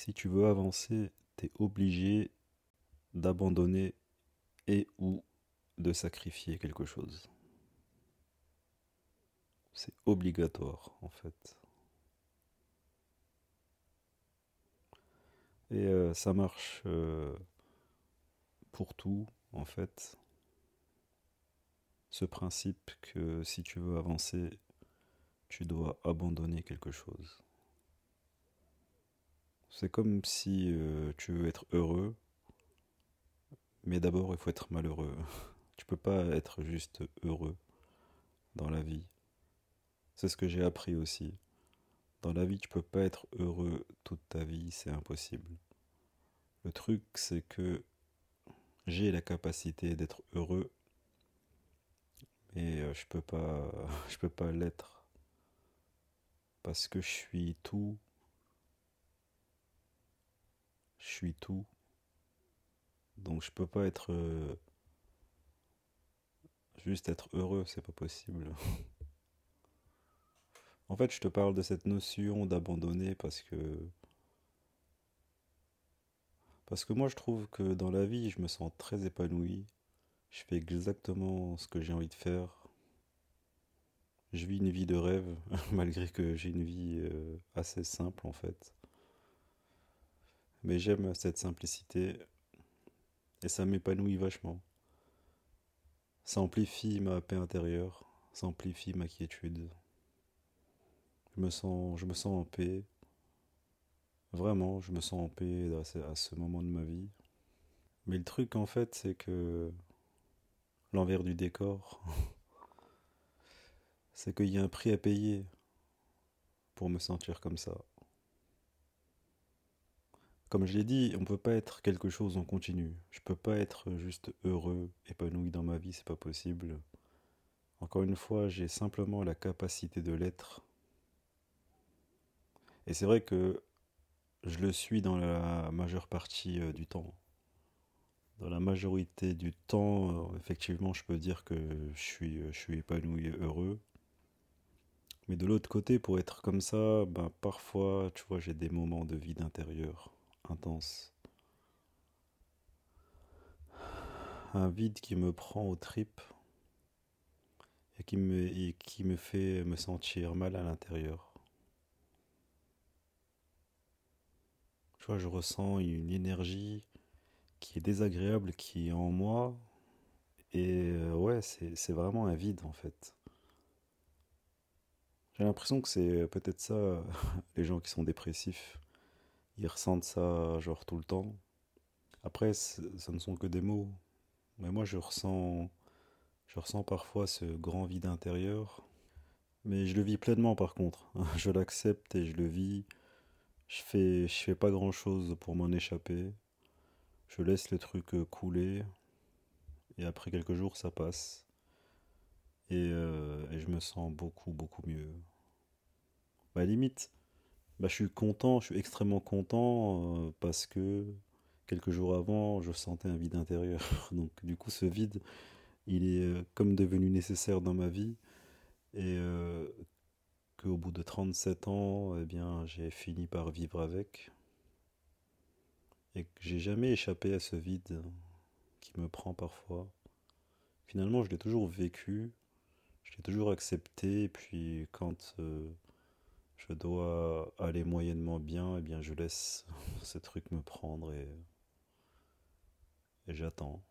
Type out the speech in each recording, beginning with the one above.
Si tu veux avancer, tu es obligé d'abandonner et ou de sacrifier quelque chose. C'est obligatoire, en fait. Et euh, ça marche euh, pour tout, en fait. Ce principe que si tu veux avancer, tu dois abandonner quelque chose. C'est comme si euh, tu veux être heureux, mais d'abord il faut être malheureux. Tu peux pas être juste heureux dans la vie. C'est ce que j'ai appris aussi. Dans la vie, tu peux pas être heureux toute ta vie, c'est impossible. Le truc, c'est que j'ai la capacité d'être heureux, mais euh, je peux pas, je peux pas l'être parce que je suis tout. Je suis tout. Donc je peux pas être euh, juste être heureux, c'est pas possible. En fait, je te parle de cette notion d'abandonner parce que parce que moi je trouve que dans la vie, je me sens très épanoui. Je fais exactement ce que j'ai envie de faire. Je vis une vie de rêve malgré que j'ai une vie euh, assez simple en fait. Mais j'aime cette simplicité et ça m'épanouit vachement. Ça amplifie ma paix intérieure, ça amplifie ma quiétude. Je me sens, en paix. Vraiment, je me sens en paix à ce, à ce moment de ma vie. Mais le truc, en fait, c'est que l'envers du décor, c'est qu'il y a un prix à payer pour me sentir comme ça. Comme je l'ai dit, on ne peut pas être quelque chose en continu. Je peux pas être juste heureux, épanoui dans ma vie, c'est pas possible. Encore une fois, j'ai simplement la capacité de l'être et c'est vrai que je le suis dans la majeure partie euh, du temps. Dans la majorité du temps, euh, effectivement, je peux dire que je suis, euh, je suis épanoui et heureux. Mais de l'autre côté, pour être comme ça, ben, parfois, tu vois, j'ai des moments de vide intérieur intense. Un vide qui me prend aux tripes et qui me, et qui me fait me sentir mal à l'intérieur. Tu vois, je ressens une énergie qui est désagréable, qui est en moi. Et euh, ouais, c'est vraiment un vide en fait. J'ai l'impression que c'est peut-être ça, les gens qui sont dépressifs. Ils ressentent ça genre tout le temps. Après, ce ne sont que des mots. Mais moi, je ressens, je ressens parfois ce grand vide intérieur. Mais je le vis pleinement par contre. Je l'accepte et je le vis. Je fais, je fais pas grand chose pour m'en échapper. Je laisse le truc euh, couler. Et après quelques jours, ça passe. Et, euh, et je me sens beaucoup, beaucoup mieux. Bah, limite, bah, je suis content, je suis extrêmement content euh, parce que quelques jours avant, je sentais un vide intérieur. Donc, du coup, ce vide, il est comme devenu nécessaire dans ma vie. Et qu'au bout de 37 ans, eh bien, j'ai fini par vivre avec. Et que j'ai jamais échappé à ce vide qui me prend parfois. Finalement, je l'ai toujours vécu, je l'ai toujours accepté, et puis quand euh, je dois aller moyennement bien, eh bien, je laisse ce truc me prendre et, et j'attends.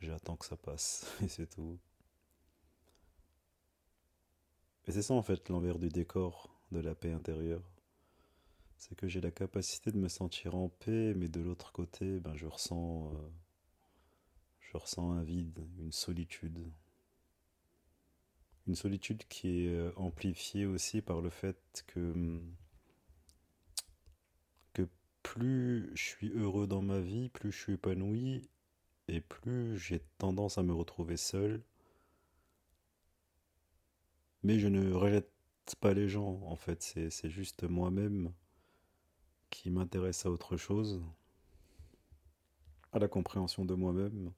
J'attends que ça passe, et c'est tout. Et c'est ça en fait l'envers du décor de la paix intérieure. C'est que j'ai la capacité de me sentir en paix, mais de l'autre côté, ben, je ressens, euh, je ressens un vide, une solitude. Une solitude qui est euh, amplifiée aussi par le fait que, que plus je suis heureux dans ma vie, plus je suis épanoui, et plus j'ai tendance à me retrouver seul. Mais je ne rejette pas les gens, en fait, c'est juste moi-même qui m'intéresse à autre chose, à la compréhension de moi-même.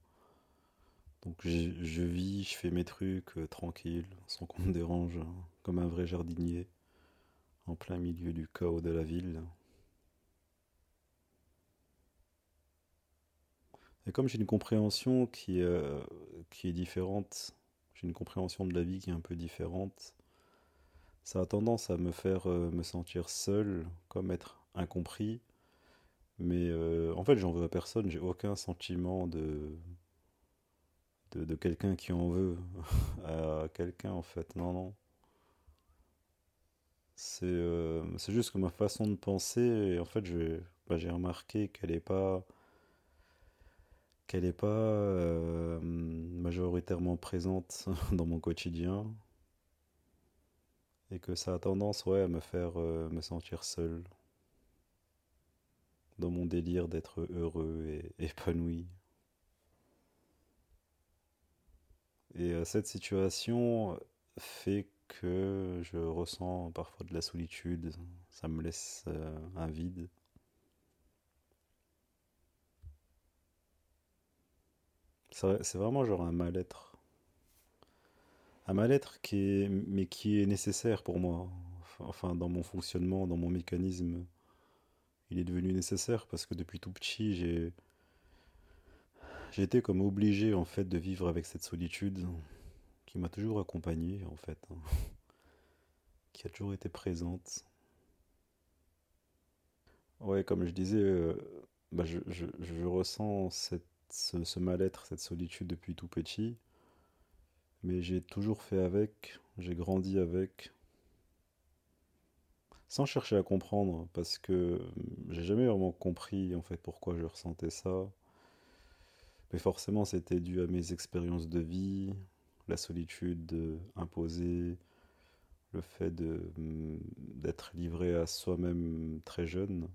Donc je, vis, je fais mes trucs euh, tranquille, sans qu'on me dérange, hein, comme un vrai jardinier, en plein milieu du chaos de la ville. Et comme j'ai une compréhension qui, euh, qui est différente, j'ai une compréhension de la vie qui est un peu différente, ça a tendance à me faire euh, me sentir seul, comme être incompris. Mais en fait, j'en veux à personne, j'ai aucun sentiment de, de, quelqu'un qui en veut à quelqu'un, en fait. Non, non. C'est euh, c'est juste que ma façon de penser, en fait, bah, j'ai remarqué qu'elle n'est pas, qu'elle est pas euh, majoritairement présente dans mon quotidien et que ça a tendance ouais, à me faire me sentir seul dans mon délire d'être heureux et épanoui. Et euh, cette situation fait que je ressens parfois de la solitude, ça me laisse euh, un vide. C'est vraiment genre un mal-être. Un mal-être qui est, mais qui est nécessaire pour moi, enfin dans mon fonctionnement, dans mon mécanisme il est devenu nécessaire parce que depuis tout petit, j'ai été comme obligé en fait de vivre avec cette solitude qui m'a toujours accompagné en fait, hein. qui a toujours été présente. Ouais, comme je disais, euh, bah, je, ressens ce, ce mal-être, cette solitude depuis tout petit, mais j'ai toujours fait avec, j'ai grandi avec, sans chercher à comprendre, parce que j'ai jamais vraiment compris en fait pourquoi je ressentais ça. Mais forcément, c'était dû à mes expériences de vie, la solitude imposée, le fait de d'être livré à soi-même très jeune.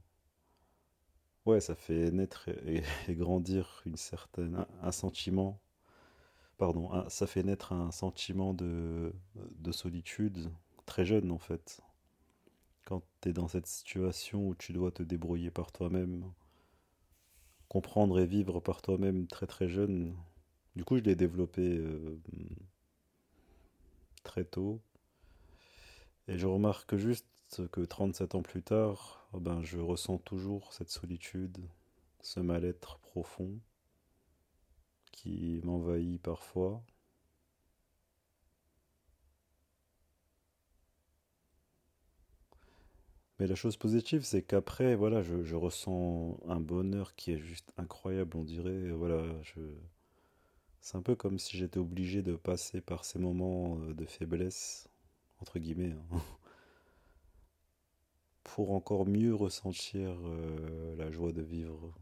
Ouais, ça fait naître et, grandir une certaine un, sentiment. Pardon, ça fait naître un sentiment de, de solitude très jeune en fait quand tu es dans cette situation où tu dois te débrouiller par toi-même, comprendre et vivre par toi-même très très jeune. Du coup, je l'ai développé euh, très tôt. Et je remarque juste que 37 ans plus tard, oh ben, je ressens toujours cette solitude, ce mal-être profond qui m'envahit parfois. Mais la chose positive, c'est qu'après, voilà, je, ressens un bonheur qui est juste incroyable. On dirait, voilà, c'est un peu comme si j'étais obligé de passer par ces moments euh, de faiblesse, entre guillemets, hein, pour encore mieux ressentir euh, la joie de vivre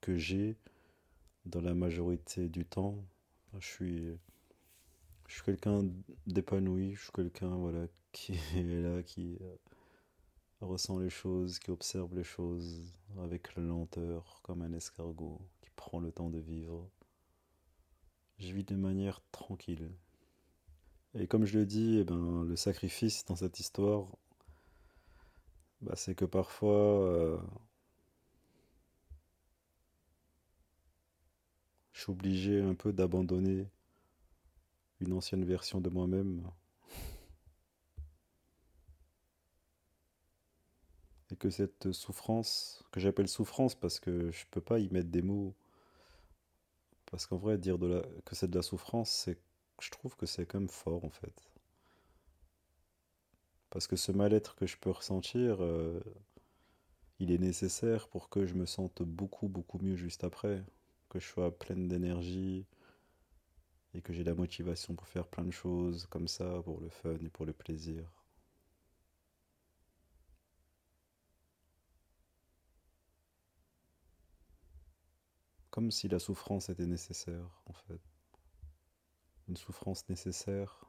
que j'ai dans la majorité du temps. Je suis, je suis quelqu'un d'épanoui, je suis quelqu'un, voilà, qui est là, qui euh, ressent les choses, qui observe les choses avec lenteur, comme un escargot qui prend le temps de vivre. Je vis de manière tranquille. Et comme je le dis, eh ben, le sacrifice dans cette histoire, bah, c'est que parfois, euh, je suis obligé un peu d'abandonner une ancienne version de moi-même cette souffrance, que j'appelle souffrance parce que je peux pas y mettre des mots, parce qu'en vrai dire que c'est de la souffrance, c'est, je trouve que c'est quand même fort en fait. Parce que ce mal-être que je peux ressentir, euh, il est nécessaire pour que je me sente beaucoup beaucoup mieux juste après, que je sois pleine d'énergie et que j'ai la motivation pour faire plein de choses comme ça, pour le fun et pour le plaisir. Comme si la souffrance était nécessaire, en fait. Une souffrance nécessaire,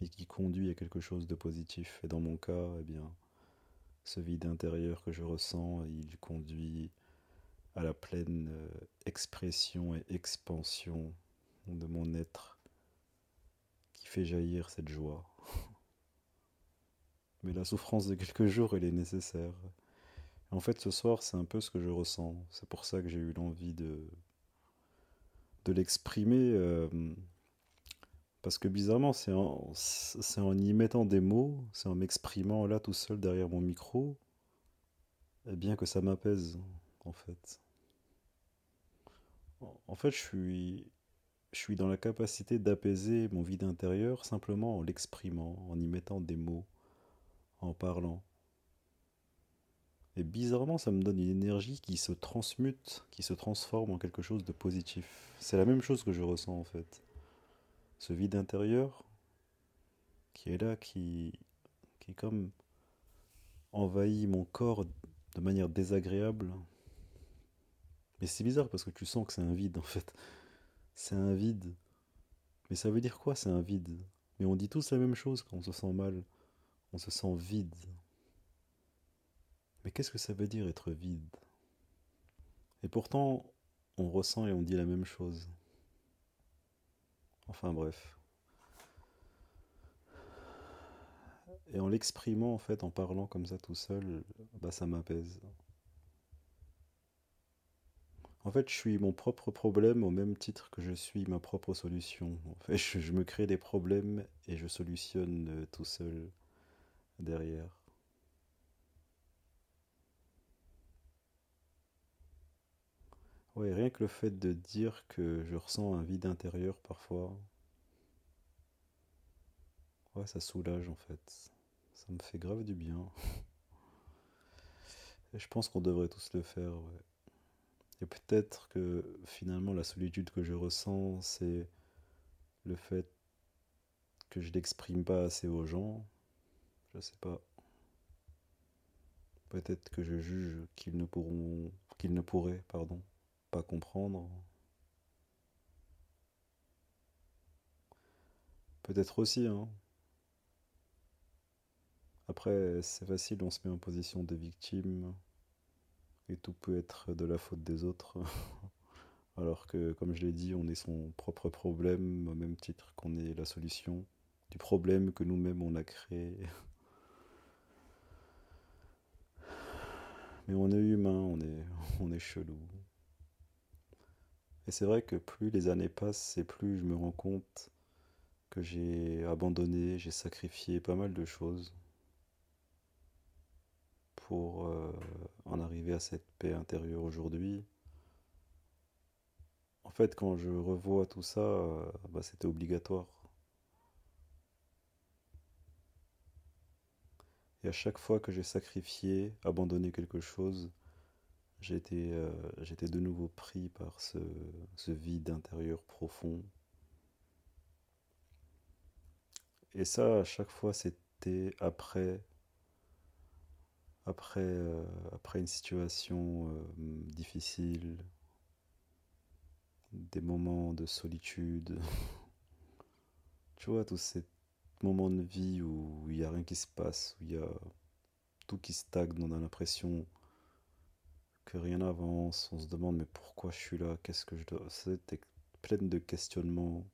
mais qui conduit à quelque chose de positif. Et dans mon cas, eh bien, ce vide intérieur que je ressens, il conduit à la pleine euh, expression et expansion de mon être qui fait jaillir cette joie. Mais la souffrance de quelques jours, elle est nécessaire. En fait, ce soir, c'est un peu ce que je ressens. C'est pour ça que j'ai eu l'envie de, de l'exprimer. Euh, parce que bizarrement, c'est en, y mettant des mots, c'est en m'exprimant là tout seul derrière mon micro, eh bien que ça m'apaise, en fait. En fait, je suis dans la capacité d'apaiser mon vide intérieur simplement en l'exprimant, en y mettant des mots, en parlant. Et bizarrement, ça me donne une énergie qui se transmute, qui se transforme en quelque chose de positif. C'est la même chose que je ressens en fait. Ce vide intérieur qui est là, qui, qui comme envahit mon corps de manière désagréable. Mais c'est bizarre parce que tu sens que c'est un vide en fait. C'est un vide. Mais ça veut dire quoi c'est un vide? Mais on dit tous la même chose quand on se sent mal. On se sent vide. Mais qu'est-ce que ça veut dire être vide? Et pourtant, on ressent et on dit la même chose. Enfin bref. Et en l'exprimant, en fait, en parlant comme ça tout seul, bah ça m'apaise. En fait, je suis mon propre problème au même titre que je suis ma propre solution. En fait, je, je me crée des problèmes et je solutionne tout seul derrière. Ouais, rien que le fait de dire que je ressens un vide intérieur parfois, ouais, ça soulage en fait. Ça me fait grave du bien. Je pense qu'on devrait tous le faire, ouais. Et peut-être que finalement la solitude que je ressens, c'est le fait que je n'exprime pas assez aux gens. Je sais pas. Peut-être que je juge qu'ils ne pourront, qu'ils ne pourraient, pardon, pas comprendre. Peut-être aussi, hein. Après, c'est facile, on se met en position de victime et tout peut être de la faute des autres. Alors que, comme je l'ai dit, on est son propre problème au même titre qu'on est la solution du problème que nous-mêmes on a créé. Mais on est humain, on est, on est chelou. Et c'est vrai que plus les années passent et plus je me rends compte que j'ai abandonné, j'ai sacrifié pas mal de choses pour euh, en arriver à cette paix intérieure aujourd'hui. En fait, quand je revois tout ça, euh, bah, c'était obligatoire. Et à chaque fois que j'ai sacrifié, abandonné quelque chose, j'étais euh, de nouveau pris par ce, ce vide intérieur profond. Et ça, à chaque fois, c'était après, après, euh, après une situation euh, difficile, des moments de solitude. tu vois, tous ces moments de vie où il n'y a rien qui se passe, où il y a tout qui stagne, on a l'impression que rien n'avance, on se demande mais pourquoi je suis là, qu'est-ce que je dois... C'était plein de questionnements.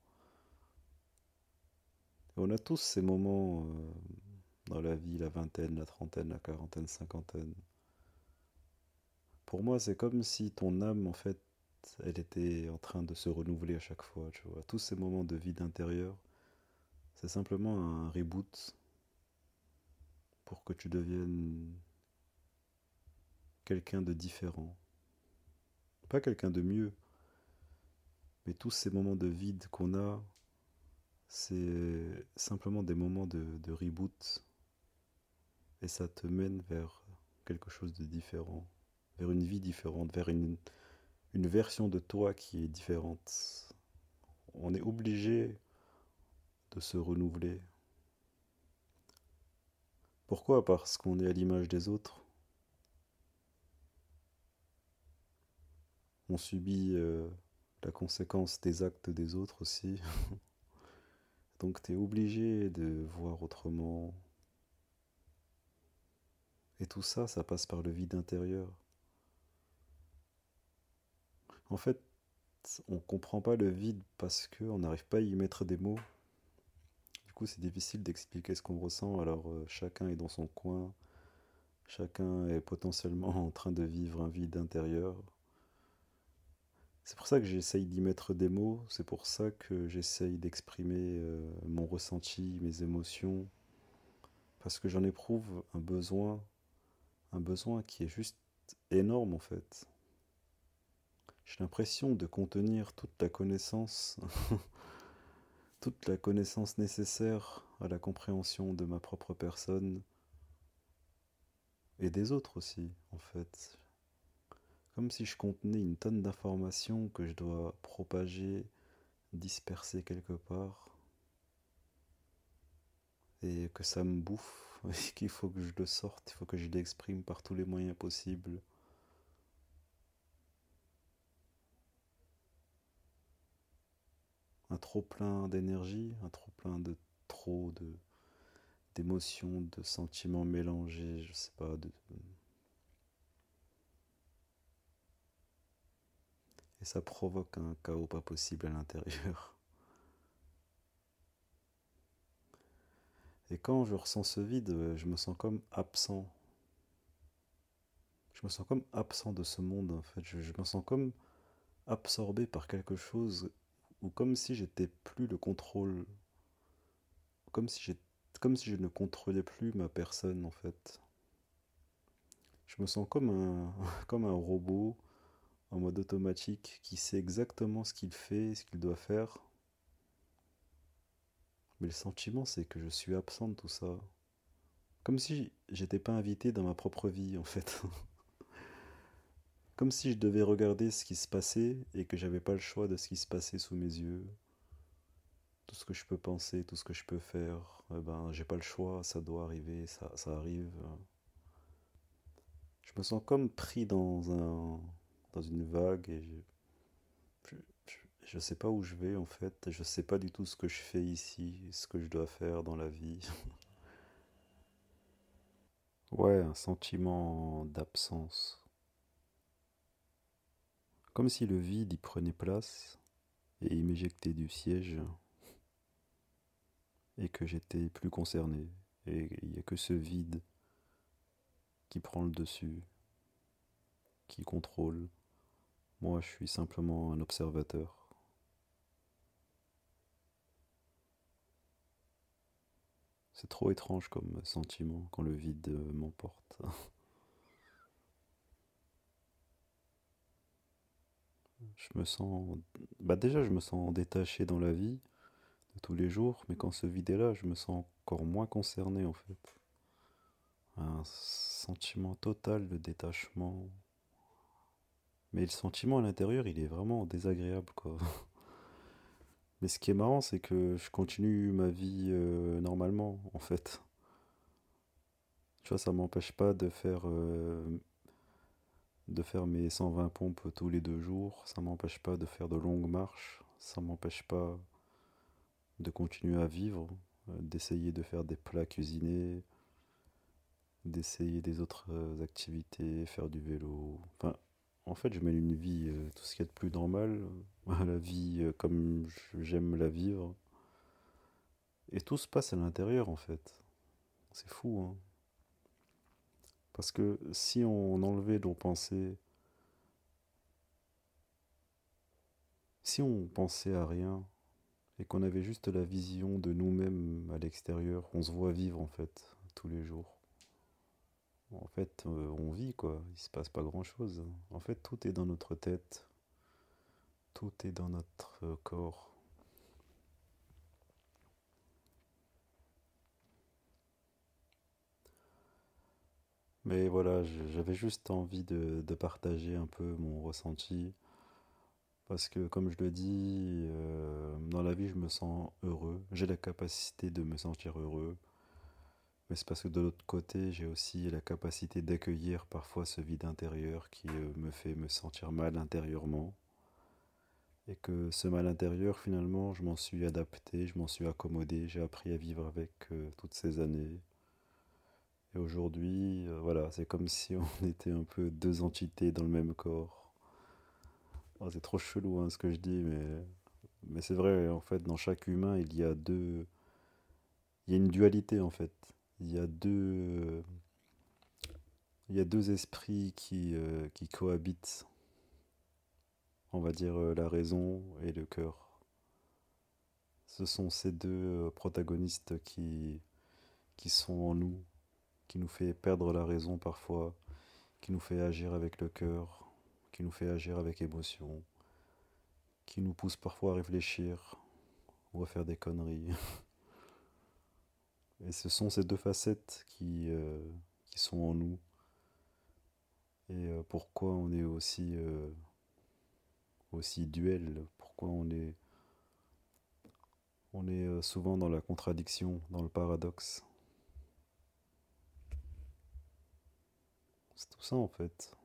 On a tous ces moments euh, dans la vie, la vingtaine, la trentaine, la quarantaine, cinquantaine. Pour moi, c'est comme si ton âme, en fait, elle était en train de se renouveler à chaque fois. Tous ces moments de vide intérieur, c'est simplement un reboot pour que tu deviennes quelqu'un de différent. Pas quelqu'un de mieux, mais tous ces moments de vide qu'on a, c'est simplement des moments de, de, reboot. Et ça te mène vers quelque chose de différent, vers une vie différente, vers une, une version de toi qui est différente. On est obligé de se renouveler. Pourquoi? Parce qu'on est à l'image des autres. On subit euh, la conséquence des actes des autres aussi. Donc tu es obligé de voir autrement. Et tout ça, ça passe par le vide intérieur. En fait, on ne comprend pas le vide parce qu'on n'arrive pas à y mettre des mots. Du coup, c'est difficile d'expliquer ce qu'on ressent. Alors, euh, chacun est dans son coin. Chacun est potentiellement en train de vivre un vide intérieur. C'est pour ça que j'essaye d'y mettre des mots, c'est pour ça que j'essaye d'exprimer euh, mon ressenti, mes émotions, parce que j'en éprouve un besoin, un besoin qui est juste énorme en fait. J'ai l'impression de contenir toute la connaissance, toute la connaissance nécessaire à la compréhension de ma propre personne et des autres aussi, en fait. Si je contenais une tonne d'informations que je dois propager, disperser quelque part, et que ça me bouffe, et qu'il faut que je le sorte, il faut que je l'exprime par tous les moyens possibles. Un trop plein d'énergie, un trop plein de trop de d'émotions, de sentiments mélangés, je sais pas, de, et ça provoque un chaos pas possible à l'intérieur. Et quand je ressens ce vide, je me sens comme absent. Je me sens comme absent de ce monde en fait. Je, me sens comme absorbé par quelque chose ou comme si j'étais plus le contrôle. Comme si, comme si je ne contrôlais plus ma personne en fait. Je me sens comme un, comme un robot en mode automatique qui sait exactement ce qu'il fait, ce qu'il doit faire. Mais le sentiment, c'est que je suis absent de tout ça. Comme si j'étais pas invité dans ma propre vie, en fait. Comme si je devais regarder ce qui se passait et que j'avais pas le choix de ce qui se passait sous mes yeux. Tout ce que je peux penser, tout ce que je peux faire, eh ben, j'ai pas le choix, ça doit arriver, ça, ça arrive. Je me sens comme pris dans un, dans une vague et je, ne sais pas où je vais en fait, je sais pas du tout ce que je fais ici, ce que je dois faire dans la vie. ouais, un sentiment d'absence. Comme si le vide y prenait place et il m'éjectait du siège et que j'étais plus concerné et il n'y a que ce vide qui prend le dessus, qui contrôle. Moi, je suis simplement un observateur. C'est trop étrange comme sentiment quand le vide m'emporte. je me sens... Bah déjà, je me sens détaché dans la vie de tous les jours, mais quand ce vide est là, je me sens encore moins concerné en fait. Un sentiment total de détachement, mais le sentiment à l'intérieur, il est vraiment désagréable, quoi. Mais ce qui est marrant, c'est que je continue ma vie euh, normalement, en fait. Tu vois, ça m'empêche pas de faire, euh, de faire mes 120 pompes tous les deux jours. Ça m'empêche pas de faire de longues marches. Ça m'empêche pas de continuer à vivre, euh, d'essayer de faire des plats cuisinés, d'essayer des autres activités, faire du vélo. Enfin, en fait, je mène une vie, euh, tout ce qu'il y a de plus normal, la vie euh, comme j'aime la vivre. Et tout se passe à l'intérieur, en fait. C'est fou, hein. Parce que si on enlevait nos pensées, si on pensait à rien, et qu'on avait juste la vision de nous-mêmes à l'extérieur, on se voit vivre, en fait, tous les jours. En fait, euh, on vit quoi, il se passe pas grand-chose. En fait, tout est dans notre tête, tout est dans notre euh, corps. Mais voilà, j'avais juste envie de, partager un peu mon ressenti. Parce que comme je le dis, euh, dans la vie, je me sens heureux. J'ai la capacité de me sentir heureux. Mais c'est parce que de l'autre côté, j'ai aussi la capacité d'accueillir parfois ce vide intérieur qui euh, me fait me sentir mal intérieurement. Et que ce mal intérieur, finalement, je m'en suis adapté, je m'en suis accommodé, j'ai appris à vivre avec euh, toutes ces années. Et aujourd'hui, euh, voilà, c'est comme si on était un peu deux entités dans le même corps. Oh, c'est trop chelou hein, ce que je dis, mais, mais c'est vrai, en fait, dans chaque humain, il y a deux... Il y a une dualité, en fait il y a deux, esprits qui, euh, cohabitent, on va dire euh, la raison et le cœur. Ce sont ces deux euh, protagonistes qui, qui sont en nous, qui nous fait perdre la raison parfois, qui nous fait agir avec le cœur, qui nous fait agir avec émotion, qui nous pousse parfois à réfléchir ou à faire des conneries. Et ce sont ces deux facettes qui, euh, qui sont en nous. Et euh, pourquoi on est aussi, euh, aussi duel, pourquoi on est, on est souvent dans la contradiction, dans le paradoxe? C'est tout ça en fait.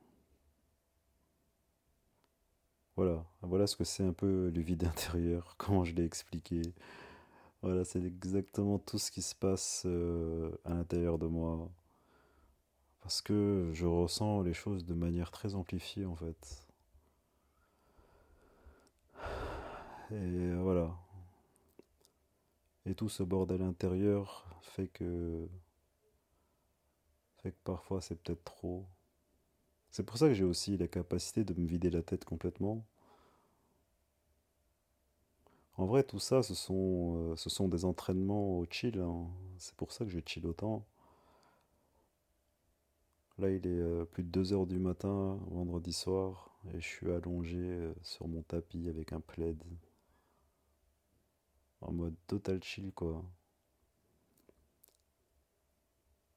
Voilà, voilà ce que c'est un peu le vide intérieur, comment je l'ai expliqué. Voilà, c'est exactement tout ce qui se passe euh, à l'intérieur de moi. Parce que je ressens les choses de manière très amplifiée en fait. Et voilà. Et tout ce bordel intérieur fait que fait que parfois c'est peut-être trop. C'est pour ça que j'ai aussi la capacité de me vider la tête complètement en vrai, tout ça, ce sont, euh, des entraînements au chill. hein. C'est pour ça que je chill autant. Là, il est euh, plus de 2 heures du matin, vendredi soir, et je suis allongé euh, sur mon tapis avec un plaid, en mode total chill, quoi.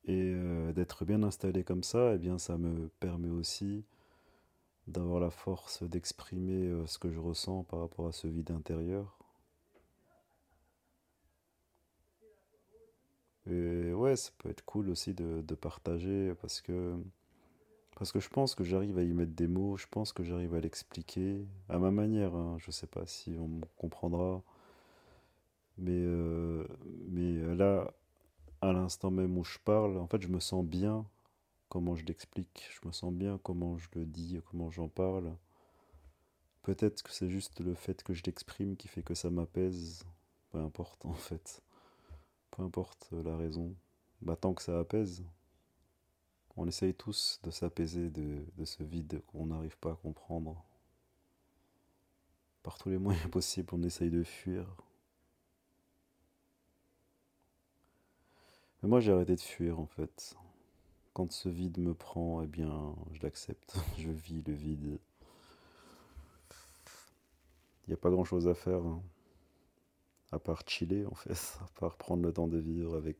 Et d'être bien installé comme ça, eh bien, ça me permet aussi d'avoir la force d'exprimer ce que je ressens par rapport à ce vide intérieur. Et ouais, ça peut être cool aussi de, partager parce que, parce que je pense que j'arrive à y mettre des mots, je pense que j'arrive à l'expliquer à ma manière. hein. Je sais pas si on me comprendra, mais, euh, mais là, à l'instant même où je parle, en fait, je me sens bien comment je l'explique, je me sens bien comment je le dis, comment j'en parle. Peut-être que c'est juste le fait que je l'exprime qui fait que ça m'apaise, peu importe en fait. Peu importe la raison, bah, tant que ça apaise, on essaye tous de s'apaiser de, de ce vide qu'on n'arrive pas à comprendre. Par tous les moyens possibles, on essaye de fuir. Mais moi j'ai arrêté de fuir en fait. Quand ce vide me prend, eh bien je l'accepte. je vis le vide. Il n'y a pas grand chose à faire. hein à part chiller en fait, à part prendre le temps de vivre avec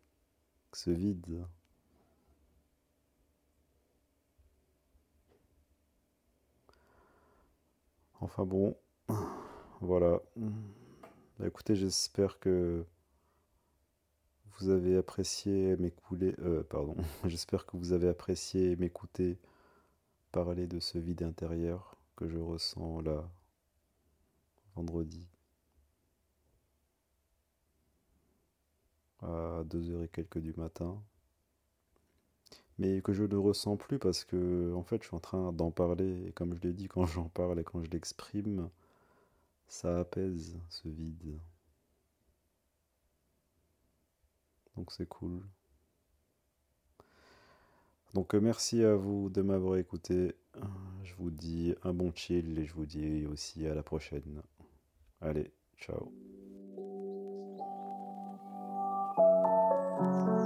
ce vide. Enfin bon, voilà. Bah, écoutez, j'espère que vous avez apprécié m'écouter, euh, pardon, j'espère que vous avez apprécié m'écouter parler de ce vide intérieur que je ressens là vendredi. À 2 heures et quelques du matin, mais que je ne ressens plus parce que en fait je suis en train d'en parler et comme je l'ai dit quand j'en parle et quand je l'exprime, ça apaise ce vide. Donc c'est cool. Donc euh, merci à vous de m'avoir écouté. Je vous dis un bon chill et je vous dis aussi à la prochaine. Allez, ciao. Thank you.